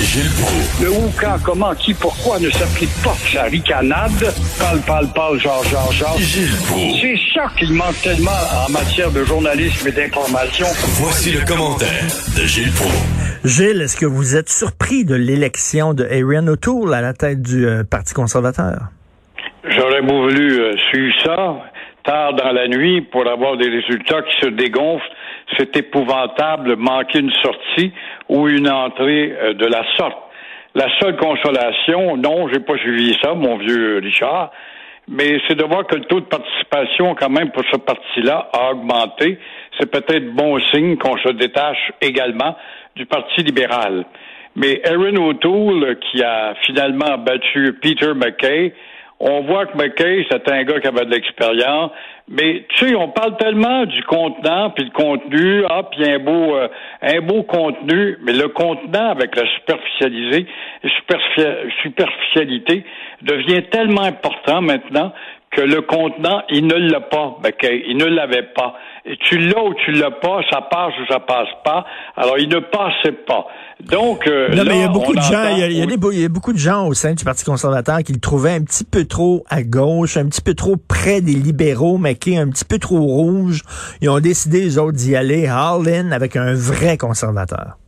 Gilles Proulx. Le où, quand, comment, qui, pourquoi ne s'applique pas? Sa ricanade. Parle, parle, parle, genre, genre, genre. Gilles Proulx. C'est ça qu'il manque tellement en matière de journalisme et d'information. Voici le commentaire de Gilles Proulx. Gilles, est-ce que vous êtes surpris de l'élection de Arian O'Toole à la tête du euh, Parti conservateur? J'aurais voulu euh, suivre ça tard dans la nuit pour avoir des résultats qui se dégonflent. C'est épouvantable, manquer une sortie ou une entrée euh, de la sorte. La seule consolation, non, j'ai pas suivi ça, mon vieux Richard, mais c'est de voir que le taux de participation, quand même, pour ce parti-là, a augmenté. C'est peut-être bon signe qu'on se détache également du Parti libéral. Mais Aaron O'Toole, qui a finalement battu Peter McKay, on voit que McKay, c'est un gars qui avait de l'expérience, mais tu sais, on parle tellement du contenant puis le contenu, ah, puis un beau, euh, un beau contenu, mais le contenant avec la superficialisé, superficialité devient tellement important maintenant que le contenant, il ne l'a pas, McKay, il ne l'avait pas. Et tu l'as ou tu l'as pas, ça passe ou ça passe pas. Alors, il ne passait pas. Donc, euh, Non, là, mais il y a beaucoup de gens, entend- il y a, il y a des- il y a beaucoup de gens au sein du Parti conservateur qui le trouvaient un petit peu trop à gauche, un petit peu trop près des libéraux, mais qui est un petit peu trop rouge. Ils ont décidé, les autres, d'y aller all-in avec un vrai conservateur.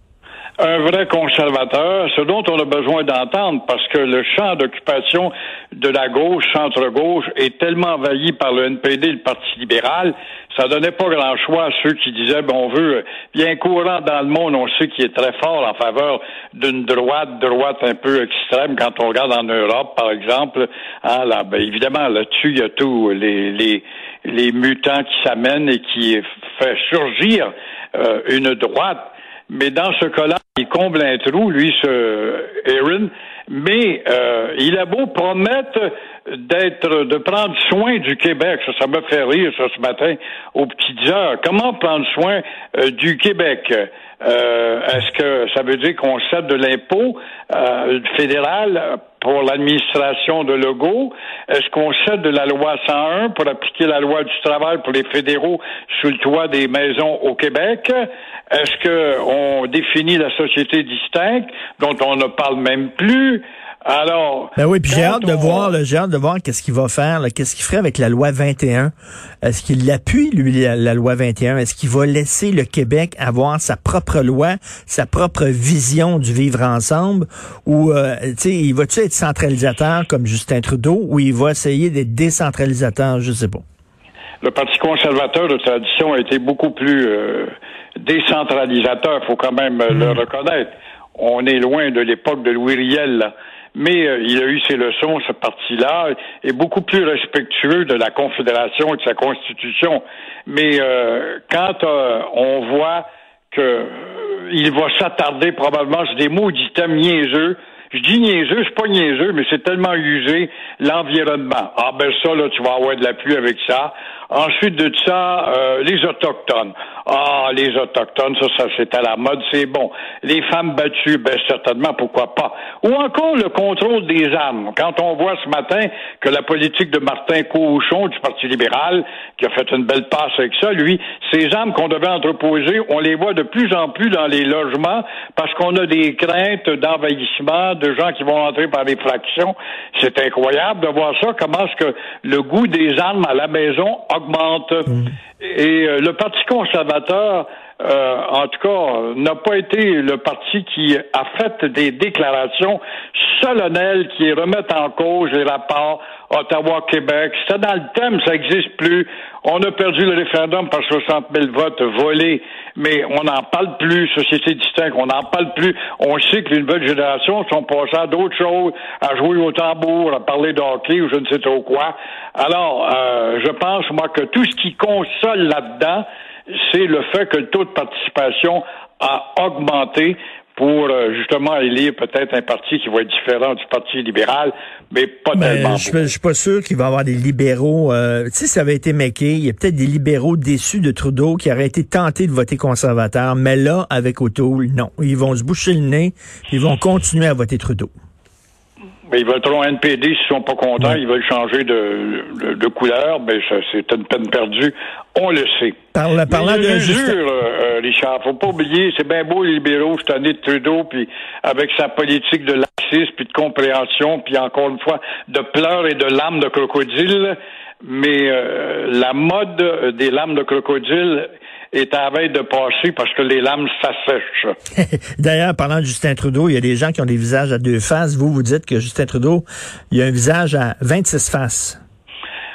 Un vrai conservateur, ce dont on a besoin d'entendre, parce que le champ d'occupation de la gauche, centre-gauche, est tellement envahi par le NPD le Parti libéral, ça donnait pas grand choix à ceux qui disaient, ben, on veut, un courant dans le monde, on sait qui est très fort en faveur d'une droite, droite un peu extrême, quand on regarde en Europe, par exemple, hein, là, ben, évidemment, là-dessus, il y a tous les, les, les mutants qui s'amènent et qui fait surgir euh, une droite. Mais dans ce cas-là, il comble un trou, lui, ce Aaron, mais euh, il a beau promettre d'être, de prendre soin du Québec. Ça, ça me fait rire, ça, ce matin, aux petites heures. Comment prendre soin euh, du Québec? Euh, est-ce que ça veut dire qu'on cède de l'impôt euh, fédéral pour l'administration de Legault? Est-ce qu'on cède de la loi 101 pour appliquer la loi du travail pour les fédéraux sous le toit des maisons au Québec? Est-ce qu'on définit la société distincte dont on ne parle même plus? Alors. Ben oui, puis j'ai hâte de voir, là, j'ai hâte de voir qu'est-ce qu'il va faire, qu'est-ce qu'il ferait avec la loi 21. Est-ce qu'il appuie, lui, la, la loi 21? Est-ce qu'il va laisser le Québec avoir sa propre loi, sa propre vision du vivre ensemble? Ou, euh, tu sais, il va-tu être centralisateur comme Justin Trudeau ou il va essayer d'être décentralisateur? Je sais pas. le Parti conservateur de tradition a été beaucoup plus euh, décentralisateur, faut quand même euh, le reconnaître. On est loin de l'époque de Louis Riel, là. Mais euh, il a eu ses leçons, ce parti-là, est beaucoup plus respectueux de la Confédération et de sa Constitution. Mais euh, quand euh, on voit que euh, il va s'attarder probablement sur des mots d'items niaiseux, je dis niaiseux, c'est pas niaiseux, mais c'est tellement usé, l'environnement. Ah ben ça, là, tu vas avoir de l'appui avec ça. Ensuite de ça, euh, les Autochtones. Ah, les Autochtones, ça, ça c'est à la mode, c'est bon. Les femmes battues, ben certainement, pourquoi pas. Ou encore le contrôle des armes. Quand on voit ce matin que la politique de Martin Cochon du Parti libéral, qui a fait une belle passe avec ça, lui, ces armes qu'on devait entreposer, on les voit de plus en plus dans les logements parce qu'on a des craintes d'envahissement, de gens qui vont entrer par effraction. C'est incroyable de voir ça. Comment est-ce que le goût des armes à la maison augmente? Et euh, le Parti conservateur, euh, en tout cas, n'a pas été le parti qui a fait des déclarations solennelles qui remettent en cause les rapports Ottawa-Québec. C'était dans le thème, ça n'existe plus. On a perdu le référendum par 60 000 votes volés, mais on n'en parle plus, société distincte, on n'en parle plus. On sait que les nouvelles générations sont passées à d'autres choses, à jouer au tambour, à parler de ou je ne sais trop quoi. Alors, euh, je pense, moi, que tout ce qui console là-dedans, c'est le fait que le taux de participation à augmenter pour euh, justement élire peut-être un parti qui va être différent du Parti libéral, mais pas tellement. je, je suis pas sûr qu'il va y avoir des libéraux. euh, tu sais, ça avait été McKay. Il y a peut-être des libéraux déçus de Trudeau qui auraient été tentés de voter conservateur. Mais là, avec O'Toole, non. Ils vont se boucher le nez. Ils vont continuer à voter Trudeau. Mais ils voteront NPD s'ils sont pas contents, Ouais. ils veulent changer de, de, de couleur, ça, c'est une peine perdue, on le sait. Parle- parlant Mais il y a de Justin- usure, euh, euh, Richard, faut pas oublier, c'est bien beau les libéraux cette année de Trudeau, puis avec sa politique de laxisme, puis de compréhension, puis encore une fois, de pleurs et de larmes de crocodile, mais euh, la mode des larmes de crocodile est à de passer parce que les lames s'assèchent. D'ailleurs, parlant de Justin Trudeau, il y a des gens qui ont des visages à deux faces. Vous, vous dites que Justin Trudeau, il a un visage à 26 faces.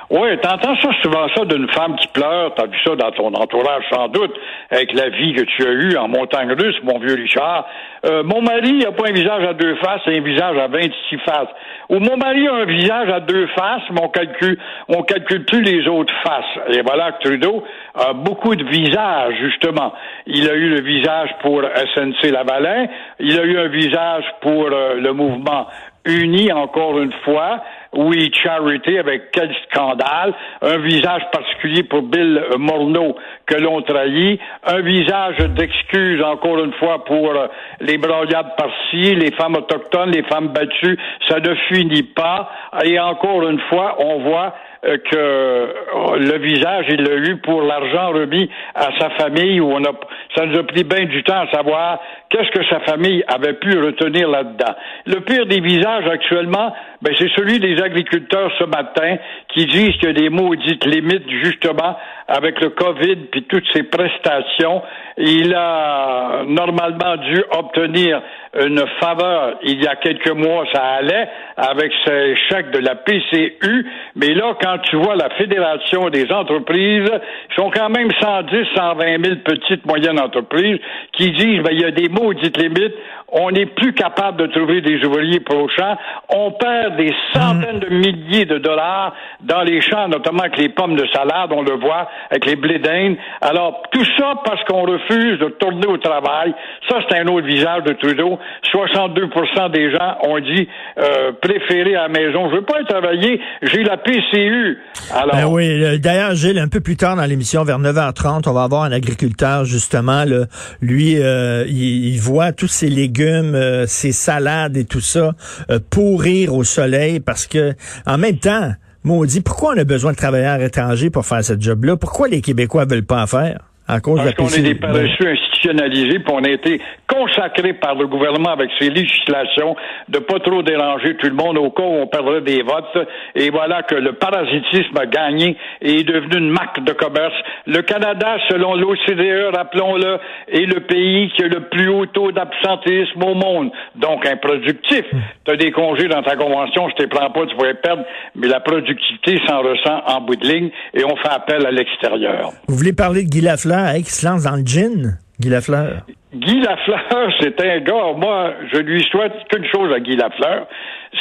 Oui, t'entends ça souvent ça d'une femme qui pleure, t'as vu ça dans ton entourage sans doute, avec la vie que tu as eue en montagne russe, mon vieux Richard. Euh, mon mari n'a pas un visage à deux faces, a un visage à 26 faces. Ou mon mari a un visage à deux faces, mais on calcule, on calcule plus les autres faces. Et voilà que Trudeau a beaucoup de visages, justement. Il a eu le visage pour SNC Lavalin, il a eu un visage pour euh, le mouvement uni encore une fois. Oui, Charity, avec quel scandale. Un visage particulier pour Bill Morneau que l'on trahit. Un visage d'excuse, encore une fois, pour euh, les broyades par-ci, les femmes autochtones, les femmes battues. Ça ne finit pas. Et encore une fois, on voit euh, que euh, le visage, il l'a eu pour l'argent remis à sa famille où on a, ça nous a pris bien du temps à savoir qu'est-ce que sa famille avait pu retenir là-dedans? Le pire des visages actuellement, ben, c'est celui des agriculteurs ce matin qui disent qu'il y a des maudites limites justement avec le COVID puis toutes ces prestations. Il a normalement dû obtenir une faveur il y a quelques mois, ça allait avec ses chèques de la PCU, mais là, quand tu vois la Fédération des entreprises, ils sont quand même 110, 120 000 petites, moyennes entreprises qui disent, ben, il y a des maudites limites, on n'est plus capable de trouver des ouvriers champ, on perd des centaines de milliers de dollars dans les champs, notamment avec les pommes de salade, on le voit, avec les blés d'Inde. Alors, tout ça parce qu'on refuse de tourner au travail. Ça, c'est un autre visage de Trudeau. 62% des gens ont dit euh, préférer à la maison. Je veux pas travailler, j'ai la PCU. Alors, Ben oui, d'ailleurs, Gilles, un peu plus tard dans l'émission, vers 9h30, on va avoir un agriculteur, justement, là, lui, euh, il, il voit tous ses légumes, euh, ses salades et tout ça euh, pourrir au soleil parce que, en même temps, maudit, pourquoi on a besoin de travailleurs étrangers pour faire ce job-là? Pourquoi les Québécois veulent pas en faire? À cause Parce de la qu'on est des paresseux institutionnalisés, puis on a été consacrés par le gouvernement avec ses législations de pas trop déranger tout le monde au cas où on perdrait des votes. Et voilà que le parasitisme a gagné et est devenu une marque de commerce. Le Canada, selon l'OCDE, rappelons-le, est le pays qui a le plus haut taux d'absentéisme au monde. Donc improductif. Tu as des congés dans ta convention, je ne prends pas, tu pourrais perdre, mais la productivité s'en ressent en bout de ligne et on fait appel à l'extérieur. Vous voulez parler de Guy Lafleur, hein, se lance dans le gin? Guy Lafleur? Guy Lafleur, c'est un gars, moi, je lui souhaite qu'une chose à Guy Lafleur.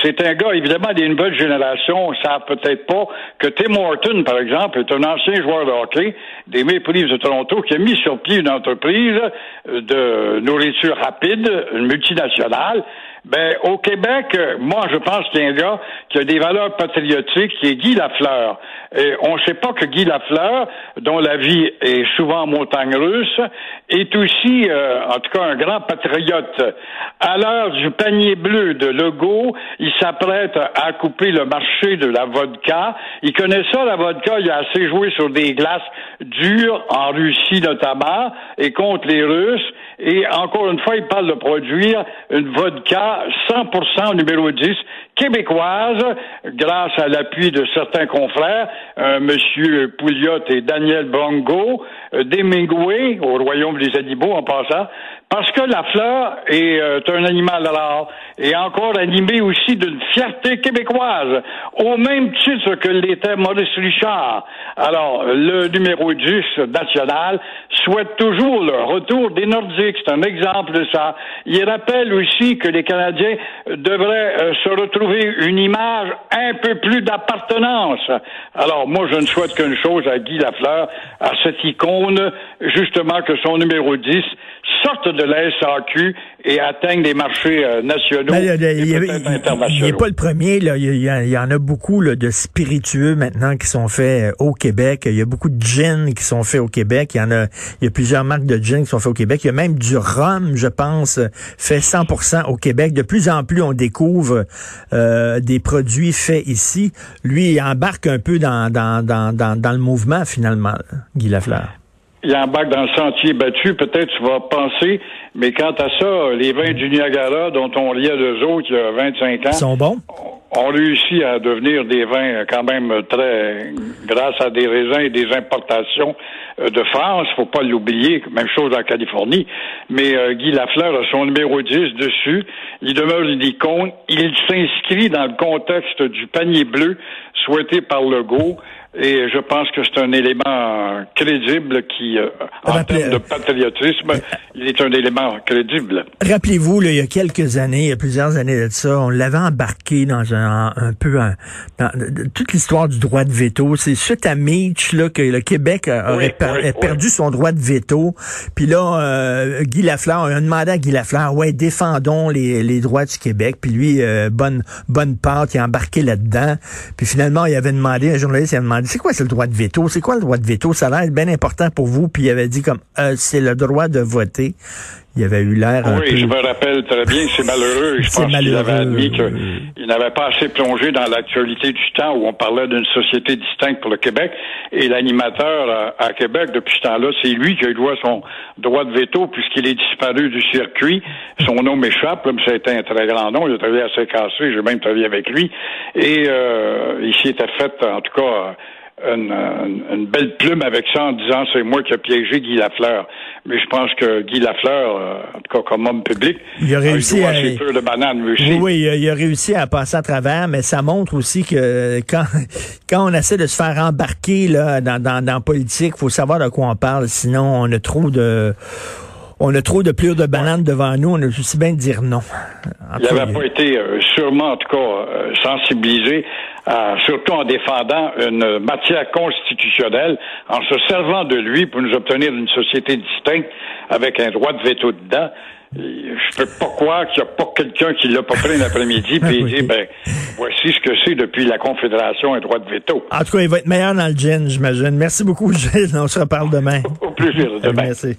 C'est un gars, évidemment, des nouvelles générations ne savent peut-être pas que Tim Horton, par exemple, est un ancien joueur de hockey des Maple Leafs de Toronto qui a mis sur pied une entreprise de nourriture rapide, une multinationale. Ben, au Québec, moi, je pense qu'il y a un gars qui a des valeurs patriotiques, qui est Guy Lafleur. Et on ne sait pas que Guy Lafleur, dont la vie est souvent en montagne russe, est aussi, euh, en tout cas, un grand patriote. À l'heure du panier bleu de Legault, il s'apprête à couper le marché de la vodka. Il connaît ça, la vodka. Il a assez joué sur des glaces dures, en Russie notamment, et contre les Russes. Et encore une fois, il parle de produire une vodka 100% numéro 10 québécoise, grâce à l'appui de certains confrères, euh, M. Pouliot et Daniel Bongo, euh, au Royaume des animaux en passant, parce que la fleur est euh, un animal rare et encore animé aussi d'une fierté québécoise, au même titre que l'était Maurice Richard. Alors, le numéro 10 national souhaite toujours le retour des Nordiques. C'est un exemple de ça. Il rappelle aussi que les Canadiens devraient euh, se retrouver une image un peu plus d'appartenance. Alors, moi, je ne souhaite qu'une chose à Guy Lafleur, à cette icône, justement, que son numéro 10 sortent de la SAQ et atteignent des marchés euh, nationaux Ben, il, et il- n'est pas le premier. Là. Il, y a- il y en a beaucoup là, de spiritueux maintenant qui sont faits euh, au Québec. Il y a beaucoup de gins qui sont faits au Québec. Il y en a, il y a plusieurs marques de gins qui sont faits au Québec. Il y a même du rhum, je pense, euh, fait 100% au Québec. De plus en plus, on découvre euh, des produits faits ici. Lui, il embarque un peu dans, dans, dans, dans, dans le mouvement, finalement, Guy Lafleur. Il embarque dans le sentier battu, peut-être tu vas penser, mais quant à ça, les vins du Niagara dont on liait deux autres il y a 25 ans, Ils sont bons? ont réussi à devenir des vins quand même très grâce à des raisins et des importations de France, faut pas l'oublier, même chose en Californie. Mais euh, Guy Lafleur a son numéro 10 dessus, il demeure une icône, il s'inscrit dans le contexte du panier bleu souhaité par Legault. Et je pense que c'est un élément crédible qui, euh, en termes de patriotisme, il est un élément crédible. Rappelez-vous, il y a quelques années, il y a plusieurs années de ça, on l'avait embarqué dans un, un peu un, dans toute l'histoire du droit de veto. C'est suite à Meach là, que le Québec a- aurait Oui, per- oui, a perdu oui. son droit de veto. Puis là, euh, Guy Lafleur, on a demandé à Guy Lafleur, ouais, défendons les, les droits du Québec. Puis lui, euh, bonne bonne part, il a embarqué là-dedans. Puis finalement, il avait demandé, un journaliste il avait demandé, c'est quoi c'est le droit de veto? C'est quoi le droit de veto? Ça a l'air bien important pour vous. Puis il avait dit comme, Euh, c'est le droit de voter. Il avait eu l'air Oui, peu... je me rappelle très bien, c'est malheureux. Je pense qu'il avait admis qu'il n'avait pas assez plongé dans l'actualité du temps où on parlait d'une société distincte pour le Québec. Et l'animateur à, à Québec, depuis ce temps-là, c'est lui qui a eu droit à son droit de veto puisqu'il est disparu du circuit. Son nom m'échappe, mais ça a été un très grand nom. Il a travaillé assez cassé, j'ai même travaillé avec lui. Et euh, il s'y était fait, en tout cas... Une, une- une belle plume avec ça en disant c'est moi qui ai piégé Guy Lafleur. Mais je pense que Guy Lafleur, euh, en tout cas comme homme public, Il a réussi droit à- de banane lui aussi. Oui, il a, il a réussi à passer à travers, mais ça montre aussi que quand, quand on essaie de se faire embarquer là, dans, dans, dans la politique, faut savoir de quoi on parle, sinon on a trop de on a trop de plures de bananes devant nous, on a aussi bien de dire non. En Il n'avait pas été euh, sûrement, en tout cas, euh, sensibilisé, à- surtout en défendant une matière constitutionnelle, en se servant de lui pour nous obtenir une société distincte avec un droit de veto dedans. Et Je peux pas croire qu'il n'y a pas quelqu'un qui l'a pas pris un après-midi puis Oui. dit ben voici ce que c'est depuis la Confédération un droit de veto. en tout cas, il va être meilleur dans le gin, j'imagine. Merci beaucoup, Gilles. On se reparle demain. Au plaisir de demain. Merci.